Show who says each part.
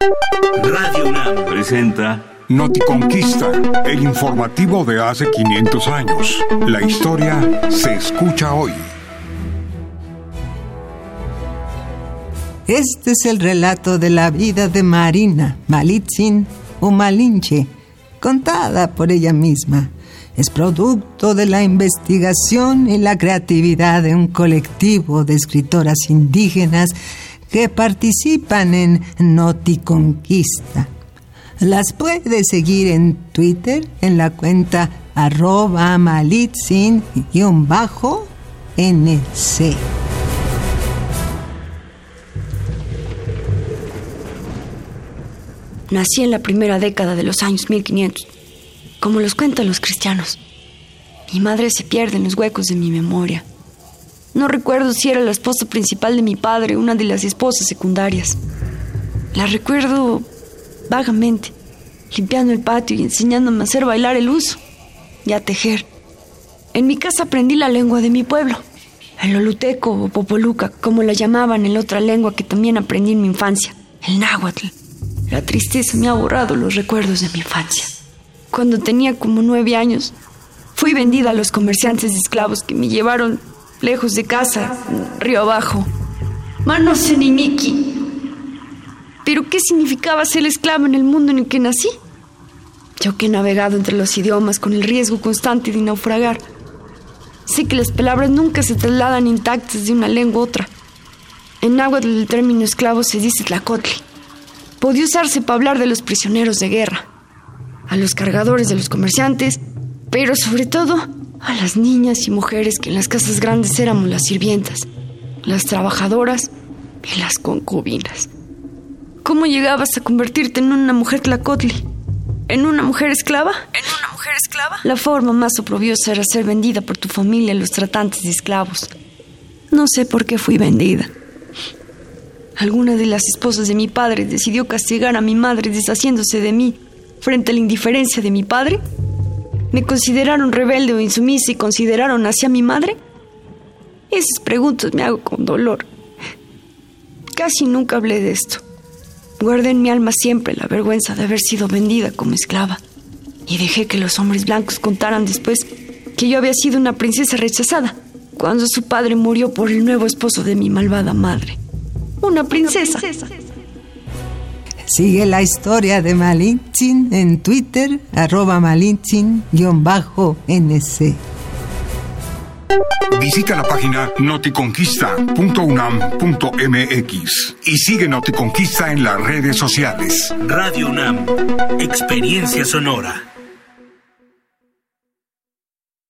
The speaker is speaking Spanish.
Speaker 1: Radio UNAM presenta
Speaker 2: Noticonquista, el informativo de hace 500 años. La historia se escucha hoy.
Speaker 3: Este es el relato de la vida de Marina Malitzin o Malinche, contada por ella misma. Es producto de la investigación y la creatividad de un colectivo de escritoras indígenas que participan en Noticonquista. Las puede seguir en Twitter en la cuenta arroba malitzin-nc.
Speaker 4: Nací en la primera década de los años 1500, como los cuentan los cristianos. Mi madre se pierde en los huecos de mi memoria. No recuerdo si era la esposa principal de mi padre una de las esposas secundarias. La recuerdo vagamente, limpiando el patio y enseñándome a hacer bailar el uso y a tejer. En mi casa aprendí la lengua de mi pueblo, el oluteco o popoluca, como la llamaban en otra lengua que también aprendí en mi infancia, el náhuatl. La tristeza me ha borrado los recuerdos de mi infancia. Cuando tenía como nueve años, fui vendida a los comerciantes de esclavos que me llevaron lejos de casa, río abajo. Manos en Iniki. Pero ¿qué significaba ser esclavo en el mundo en el que nací? Yo que he navegado entre los idiomas con el riesgo constante de naufragar. Sé que las palabras nunca se trasladan intactas de una lengua a otra. En náhuatl el término esclavo se dice tlacotli podía usarse para hablar de los prisioneros de guerra, a los cargadores de los comerciantes, pero sobre todo a las niñas y mujeres que en las casas grandes éramos las sirvientas, las trabajadoras y las concubinas. ¿Cómo llegabas a convertirte en una mujer tlacotli? ¿En una mujer esclava? ¿En una mujer esclava? La forma más oprobiosa era ser vendida por tu familia a los tratantes de esclavos. No sé por qué fui vendida. Alguna de las esposas de mi padre decidió castigar a mi madre deshaciéndose de mí frente a la indiferencia de mi padre. ¿Me consideraron rebelde o insumisa y consideraron hacia mi madre? Esas preguntas me hago con dolor. Casi nunca hablé de esto. Guardé en mi alma siempre la vergüenza de haber sido vendida como esclava. Y dejé que los hombres blancos contaran después que yo había sido una princesa rechazada cuando su padre murió por el nuevo esposo de mi malvada madre una princesa.
Speaker 3: Sigue la historia de Malintzin en Twitter, arroba malintzin-nc.
Speaker 2: Visita la página noticonquista.unam.mx y sigue Noticonquista en las redes sociales.
Speaker 1: Radio UNAM, experiencia sonora.